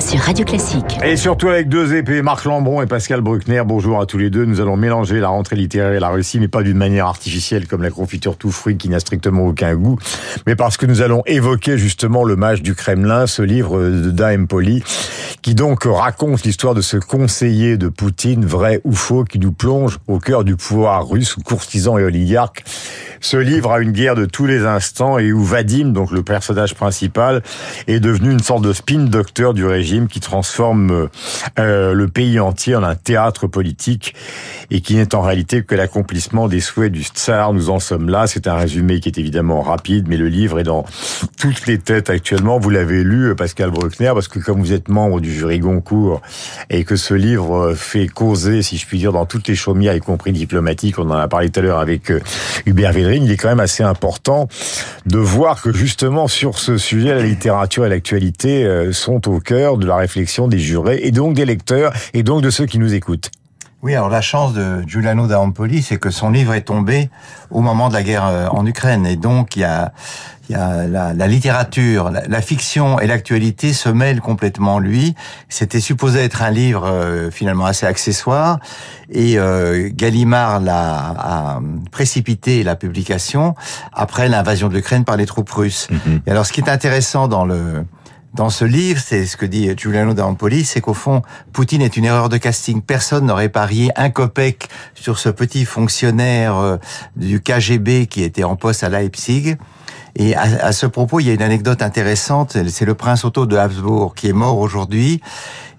sur Radio Classique. Et surtout avec deux épées, Marc Lambron et Pascal Bruckner. Bonjour à tous les deux. Nous allons mélanger la rentrée littéraire et la Russie, mais pas d'une manière artificielle comme la confiture tout fruit qui n'a strictement aucun goût, mais parce que nous allons évoquer justement le mage du Kremlin, ce livre de Daim Poli, qui donc raconte l'histoire de ce conseiller de Poutine, vrai ou faux, qui nous plonge au cœur du pouvoir russe, courtisan et oligarque. Ce livre a une guerre de tous les instants et où Vadim, donc le personnage principal, est devenu une sorte de spin docteur du régime qui transforme euh, le pays entier en un théâtre politique et qui n'est en réalité que l'accomplissement des souhaits du tsar. Nous en sommes là. C'est un résumé qui est évidemment rapide, mais le livre est dans toutes les têtes actuellement. Vous l'avez lu, Pascal Bruckner, parce que comme vous êtes membre du jury Goncourt et que ce livre fait causer, si je puis dire, dans toutes les chaumières, y compris diplomatiques, on en a parlé tout à l'heure avec euh, Hubert Védrine, il est quand même assez important de voir que justement sur ce sujet, la littérature et l'actualité euh, sont au cœur de la réflexion des jurés et donc des lecteurs et donc de ceux qui nous écoutent. Oui, alors la chance de Giuliano d'Ampoli, c'est que son livre est tombé au moment de la guerre euh, en Ukraine. Et donc, il y a, il y a la, la littérature, la, fiction et l'actualité se mêlent complètement. Lui, c'était supposé être un livre euh, finalement assez accessoire. Et euh, Gallimard l'a a précipité la publication après l'invasion de l'Ukraine par les troupes russes. Mm-hmm. Et alors, ce qui est intéressant dans le dans ce livre, c'est ce que dit Giuliano d'Ampoli, c'est qu'au fond, Poutine est une erreur de casting. Personne n'aurait parié un copec sur ce petit fonctionnaire euh, du KGB qui était en poste à Leipzig. Et à, ce propos, il y a une anecdote intéressante. C'est le prince Otto de Habsbourg qui est mort aujourd'hui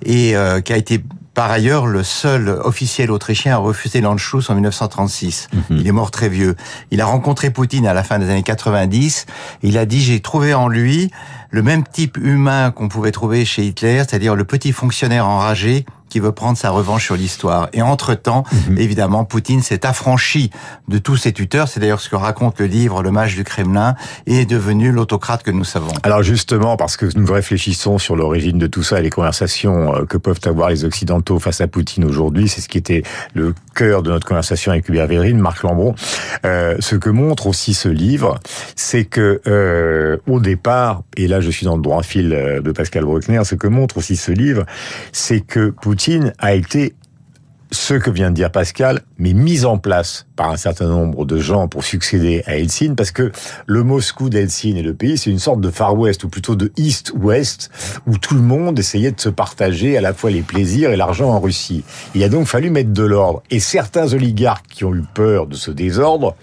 et euh, qui a été par ailleurs le seul officiel autrichien à refuser l'Anschluss en 1936. Mhm. Il est mort très vieux. Il a rencontré Poutine à la fin des années 90. il a dit j'ai trouvé en lui le même type humain qu'on pouvait trouver chez Hitler, c'est-à-dire le petit fonctionnaire enragé qui veut prendre sa revanche sur l'histoire. Et entre-temps, mhm. évidemment, Poutine s'est affranchi de tous ses tuteurs. C'est d'ailleurs ce que raconte le livre Le Mage du Kremlin et est devenu l'autocrate que nous savons. Alors justement, parce que nous réfléchissons sur l'origine de tout ça et les conversations euh, que peuvent avoir les Occidentaux face à Poutine aujourd'hui, c'est ce qui était le cœur de notre conversation avec Hubert Védrine, Marc Lambron. Euh, ce que montre aussi ce livre, c'est que euh, au départ, et là je suis dans le droit fil euh, de Pascal Bruckner, ce que montre aussi ce livre, c'est que Poutine Poutine a été ce que vient de dire Pascal, mais mis en place par un certain nombre de gens pour succéder à Helsinki, parce que le Moscou d'Helsinki et le pays, c'est une sorte de Far West, ou plutôt de East-West, où tout le monde essayait de se partager à la fois les plaisirs et l'argent en Russie. Il a donc fallu mettre de l'ordre. Et certains oligarques qui ont eu peur de ce désordre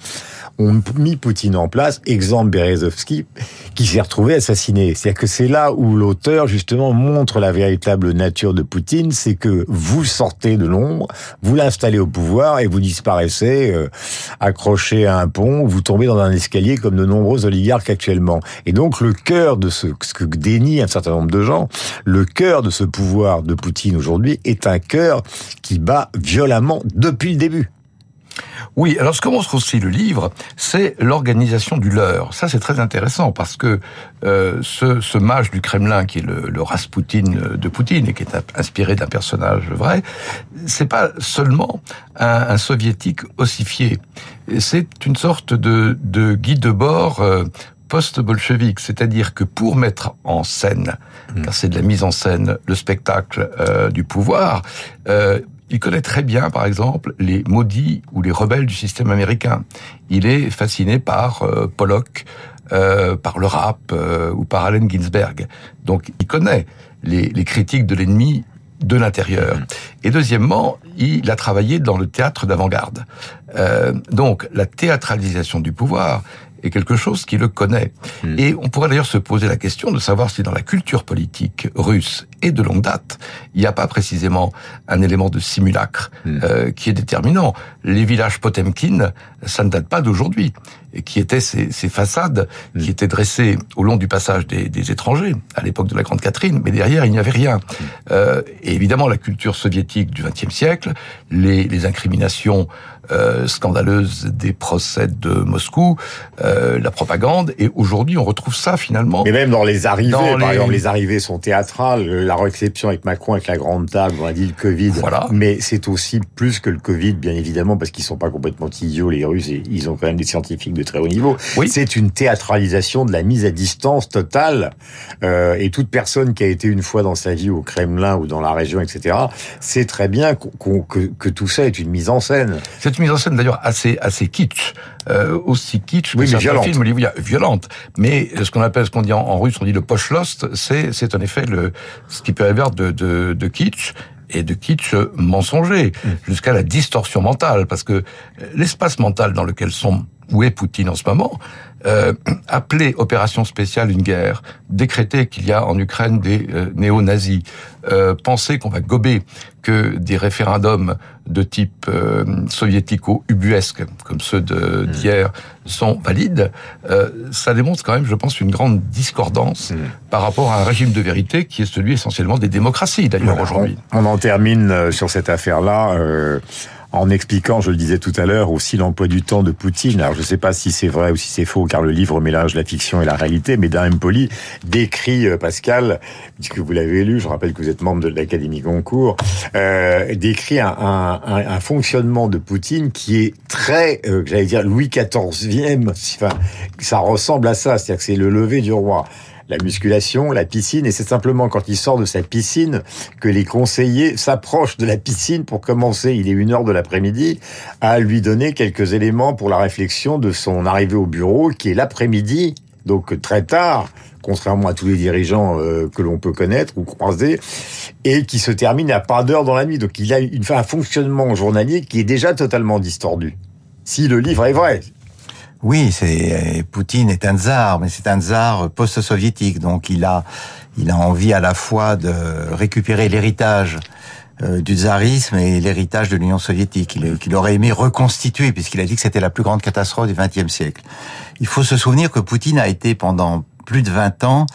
ont mis Poutine en place, exemple Berezovski, qui s'est retrouvé assassiné. C'est-à-dire que c'est là où l'auteur, justement, montre la véritable nature de Poutine, c'est que vous sortez de l'ombre, vous l'installez au pouvoir et vous disparaissez euh, accroché à un pont, vous tombez dans un escalier comme de nombreux oligarques actuellement. Et donc le cœur de ce, ce que dénie un certain nombre de gens, le cœur de ce pouvoir de Poutine aujourd'hui est un cœur qui bat violemment depuis le début. Oui, alors ce que montre aussi le livre, c'est l'organisation du leurre. Ça, c'est très intéressant parce que euh, ce, ce, mage du Kremlin, qui est le, le Rasputin de Poutine et qui est inspiré d'un personnage vrai, c'est pas seulement un, un soviétique ossifié. C'est une sorte de, de guide de bord euh, post-bolchevique, c'est-à-dire que pour mettre en scène, mmh. car c'est de la mise en scène, le spectacle euh, du pouvoir, euh, il connaît très bien, par exemple, les maudits ou les rebelles du système américain. Il est fasciné par euh, Pollock, euh, par le rap euh, ou par Allen Ginsberg. Donc il connaît les, les critiques de l'ennemi de l'intérieur. Mm-hmm. Et deuxièmement, il a travaillé dans le théâtre d'avant-garde. Euh, donc la théâtralisation du pouvoir est quelque chose qui le connaît. Mm. Et on pourrait d'ailleurs se poser la question de savoir si dans la culture politique russe et de longue date, il n'y a pas précisément un élément de simulacre mm. euh, qui est déterminant. Les villages Potemkin, ça ne date pas d'aujourd'hui, et qui étaient ces, ces façades mm. qui étaient dressées au long du passage des, des étrangers à l'époque de la Grande Catherine, mais derrière il n'y avait rien. Euh, et évidemment la culture soviétique du XXe siècle, les, les incriminations euh, scandaleuse des procès de Moscou, la propagande, et aujourd'hui on retrouve ça finalement. Mais même dans les arrivées, par exemple, les arrivées sont théâtrales, la réception avec Macron, avec la grande table, on a dit le Covid. Voilà. Mais c'est aussi plus que le Covid, bien évidemment, parce qu'ils sont pas complètement idiots, les Russes, et ils ont quand même des scientifiques de très haut niveau. Oui. C'est une théâtralisation de la mise à distance totale, euh, et toute personne qui a été une fois dans sa vie au Kremlin ou dans la région, etc., sait très bien que, que, tout ça est une mise en scène. C'est une mise en scène d'ailleurs assez assez kitsch, euh, aussi kitsch que oui, certains violente. films violente. Mais ce qu'on appelle, ce qu'on dit en, en, russe, on dit le poche lost, c'est c'est en effet le ce qui peut avoir de, de, de kitsch et de kitsch mensonger, mmh. jusqu'à la distorsion mentale, parce que l'espace mental dans lequel sont où est Poutine en ce moment, euh, appeler opération spéciale une guerre, décréter qu'il y a en Ukraine des euh, néo-nazis, euh, penser qu'on va gober que des référendums de type euh, soviético-ubuesque, comme ceux d'hier, mmh. sont valides, euh, ça démontre quand même, je pense, une grande discordance mmh. par rapport à un régime de vérité qui est celui essentiellement des démocraties, d'ailleurs, voilà, aujourd'hui. On, on, en termine sur cette affaire-là en expliquant, je le disais tout à l'heure, aussi l'emploi du temps de Poutine. Alors je ne sais pas si c'est vrai ou si c'est faux, car le livre mélange la fiction et la réalité, mais Dan Poli décrit, euh, Pascal, puisque vous l'avez lu, je rappelle que vous êtes membre de l'Académie Goncourt, euh, décrit un, fonctionnement de Poutine qui est très, euh, j'allais dire, Louis XIVe, enfin, ça ressemble à ça, c'est-à-dire que c'est le lever du roi la musculation, la piscine, et c'est simplement quand il sort de sa piscine que les conseillers s'approchent de la piscine pour commencer, il est une heure de l'après-midi, à lui donner quelques éléments pour la réflexion de son arrivée au bureau, qui est l'après-midi, donc très tard, contrairement à tous les dirigeants euh, que l'on peut connaître ou croiser, et qui se termine à pas d'heure dans la nuit. Donc il a une, un fonctionnement journalier qui est déjà totalement distordu. Si le livre est vrai, oui, c'est Poutine est un tsar, mais c'est un tsar post-soviétique, donc il a il a envie à la fois de récupérer l'héritage euh, du tsarisme et l'héritage de l'Union soviétique, qu'il qu aurait aimé reconstituer, puisqu'il a dit que c'était la plus grande catastrophe du XXe siècle. Il faut se souvenir que Poutine a été pendant plus de 20 ans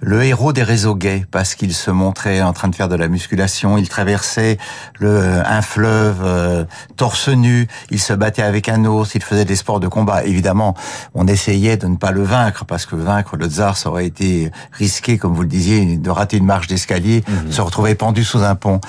le héros des réseaux gays parce qu'il se montrait en train de faire de la musculation, il traversait le, un fleuve euh, torse nu, il se battait avec un ours, il faisait des sports de combat. Évidemment, on essayait de ne pas le vaincre parce que vaincre le tsar, ça aurait été risqué, comme vous le disiez, de rater une marche d'escalier, mmh. se retrouver pendu sous un pont.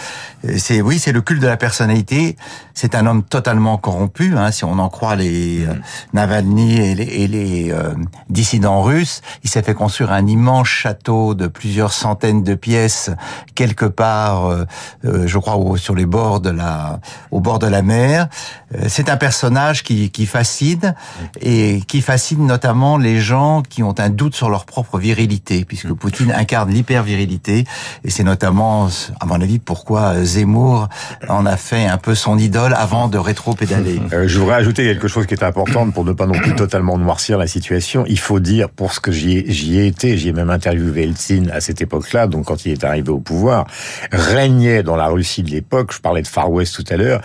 C'est oui, c'est le culte de la personnalité. C'est un homme totalement corrompu, hein, si on en croit les mmh. euh, Navalny et les, et les euh, dissidents russes. Il s'est fait construire un immense château de plusieurs centaines de pièces quelque part, euh, euh, je crois, au, sur les bords de la, au bord de la mer. Euh, c'est un personnage qui, qui fascine et qui fascine notamment les gens qui ont un doute sur leur propre virilité, puisque Poutine incarne l'hyper-virilité et c'est notamment, à mon avis, pourquoi Zemmour en a fait un peu son idole avant de rétro-pédaler. Euh, je voudrais ajouter quelque chose qui est important pour ne pas non plus totalement noircir la situation. Il faut dire, pour ce que j'y ai, j'y ai été, j'y ai même interviewé Eltsine à cette époque-là, donc quand il est arrivé au pouvoir, régnait dans la Russie de l'époque, je parlais de Far West tout à l'heure,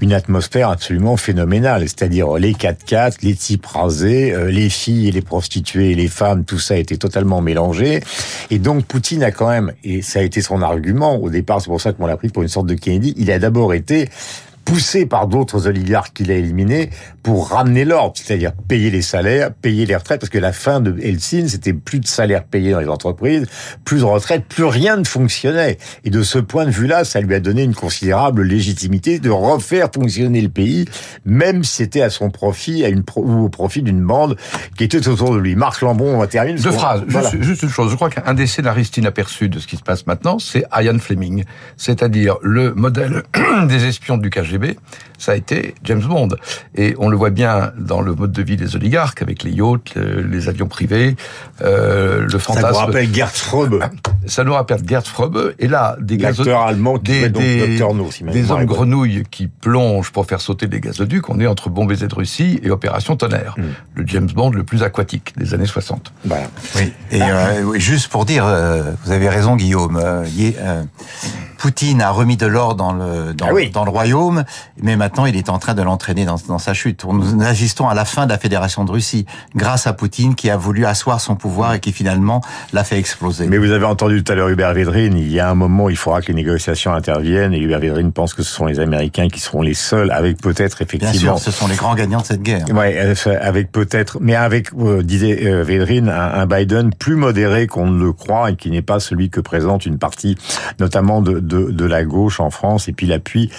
une atmosphère absolument phénoménale, c'est-à-dire les 4x4, les types rasés, euh, les filles et les prostituées et les femmes, tout ça était totalement mélangé. Et donc Poutine a quand même, et ça a été son argument au départ, c'est pour ça qu'on l'a pris pour une sorte de Kennedy, il a d'abord été poussé par d'autres oligarques qu'il a éliminés pour ramener l'ordre, c'est-à-dire payer les salaires, payer les retraites, parce que la fin de Helsinki, c'était plus de salaires payés dans les entreprises, plus de retraites, plus rien ne fonctionnait. Et de ce point de vue-là, ça lui a donné une considérable légitimité de refaire fonctionner le pays, même si c'était à son profit, à une pro ou au profit d'une bande qui était autour de lui. Marc Lambron, on termine. Deux phrases. Voilà. Juste, juste, une chose. Je crois qu'un des scénaristes inaperçus de ce qui se passe maintenant, c'est Ian Fleming. C'est-à-dire le modèle des espions du KGB ça a été James Bond. Et on le voit bien dans le mode de vie des oligarques, avec les yachts, les avions privés, euh, le fantasme... Ça nous rappelle Gerd Fröbe. Ça nous rappelle Gerd Fröbe. Et là, des gazoducs... allemand qui des, donc des, Dr no, si des hommes grenouilles qui plongent pour faire sauter des gazoducs. On est entre baiser de Russie et Opération Tonnerre. Mm. Le James Bond le plus aquatique des années 60. Voilà. Oui. Et euh, juste pour dire, euh, vous avez raison Guillaume, euh, Poutine a remis de l'or dans le dans, Ah oui. dans le royaume, mais maintenant il est en train de l'entraîner dans, dans sa chute. Nous assistons à la fin de la Fédération de Russie grâce à Poutine qui a voulu asseoir son pouvoir et qui finalement l'a fait exploser. Mais vous avez entendu tout à l'heure Hubert Védrine, il y a un moment où il faudra que les négociations interviennent et Hubert Védrine pense que ce sont les Américains qui seront les seuls avec peut-être Bien effectivement sûr, ce sont les grands gagnants de cette guerre. Ouais, avec peut-être, mais avec, euh, disait euh, Védrine, un, un Biden plus modéré qu'on ne le croit et qui n'est pas celui que présente une partie, notamment de, de, de la gauche en France, et puis l'appui,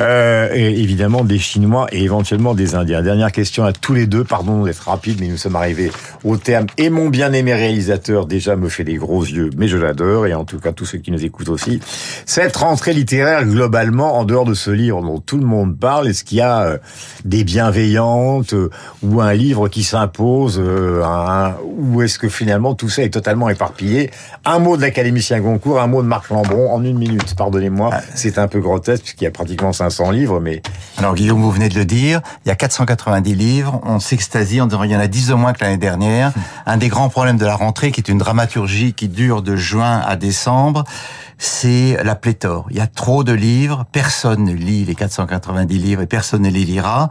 euh, évidemment des Chinois et éventuellement des Indiens. Dernière question à tous les deux, pardon d'être rapide, mais nous sommes arrivés au terme. Et mon bien-aimé réalisateur déjà me fait des gros yeux, mais je l'adore, et en tout cas tous ceux qui nous écoutent aussi. Cette rentrée littéraire, globalement, en dehors de ce livre dont tout le monde parle, est-ce qu'il y a euh, des bienveillantes euh, ou un livre qui s'impose euh, un- ou est-ce que finalement tout ça est totalement éparpillé? Un mot de l'académicien Goncourt, un mot de Marc Lambron en une minute. Pardonnez-moi, c'est un peu grotesque puisqu'il y a pratiquement 500 livres, mais Alors Guillaume, vous venez de le dire, il y a 490 livres, on s'extasie en disant il y en a 10 de moins que l'année dernière. Un des grands problèmes de la rentrée, qui est une dramaturgie qui dure de juin à décembre, c'est la pléthore. Il y a trop de livres, personne ne lit les 490 livres et personne ne les lira.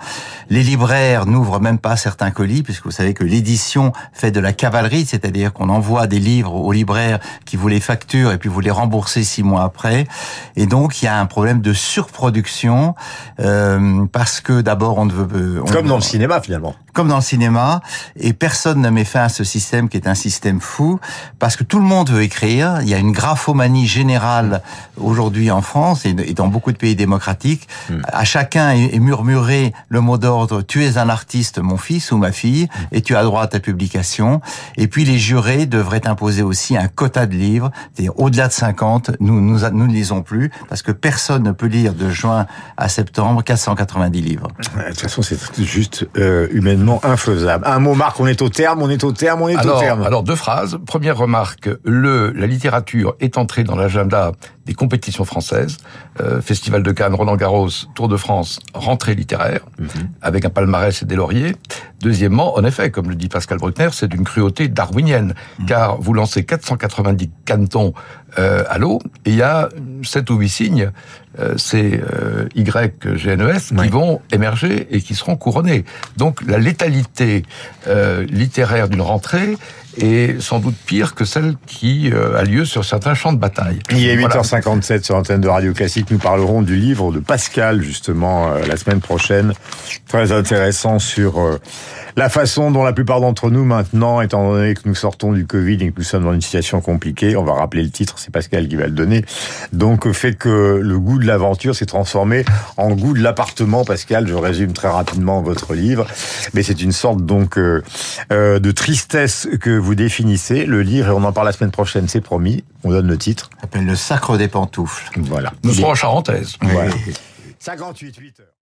Les libraires n'ouvrent même pas certains colis, puisque vous savez que l'édition fait de la cavalerie, c'est-à-dire qu'on envoie des livres aux libraires qui vous les facturent et puis vous les remboursez six mois après. Et donc il y a un problème de surproduction euh, parce que d'abord on ne veut on- comme dans le cinéma finalement. Comme dans le cinéma, et personne ne met fin à ce système qui est un système fou, parce que tout le monde veut écrire. Il y a une graphomanie générale aujourd'hui en France et dans beaucoup de pays démocratiques. À chacun est murmuré le mot d'ordre "Tu es un artiste, mon fils ou ma fille, et tu as droit à ta publication." Et puis les jurés devraient imposer aussi un quota de livres, c'est-à-dire au-delà de 50, nous nous nous ne lisons plus parce que personne ne peut lire de juin à septembre 490 livres. De toute façon, c'est juste euh, humainement infaisable. Un mot, Marc, on est au terme, on est au terme, on est au terme. alors deux phrases. Première remarque, le, la littérature est entrée dans l'agenda des compétitions françaises. Euh, Festival de Cannes, Roland Garros, Tour de France, rentrée littéraire, avec un palmarès et des lauriers. Deuxièmement, en effet, comme le dit Pascal Bruckner, c'est d'une cruauté darwinienne, car vous lancez 490 canetons euh, à l'eau, et il y a 7 ou 8 signes, euh, c'est euh, YGNES, qui vont émerger et qui seront couronnés. Donc la létalité euh, littéraire d'une rentrée est sans doute pire que celle qui euh, a lieu sur certains champs de bataille. Il est Voilà. 8h57 sur l'antenne de Radio Classique. Nous parlerons du livre de Pascal, justement, euh, la semaine prochaine. Très intéressant sur euh, la façon dont la plupart d'entre nous, maintenant, étant donné que nous sortons du Covid et que nous sommes dans une situation compliquée, on va rappeler le titre, c'est Pascal qui va le donner, donc fait que le goût de l'aventure s'est transformé en goût de l'appartement. Pascal, je résume très rapidement votre livre, mais c'est une sorte donc euh, de tristesse que vous définissez. Le livre, et on en parle la semaine prochaine, c'est promis, on donne le titre. Ça s'appelle le sacre des pantoufles. Voilà. Nous serons en charentaise. Voilà. 58, 8 heures.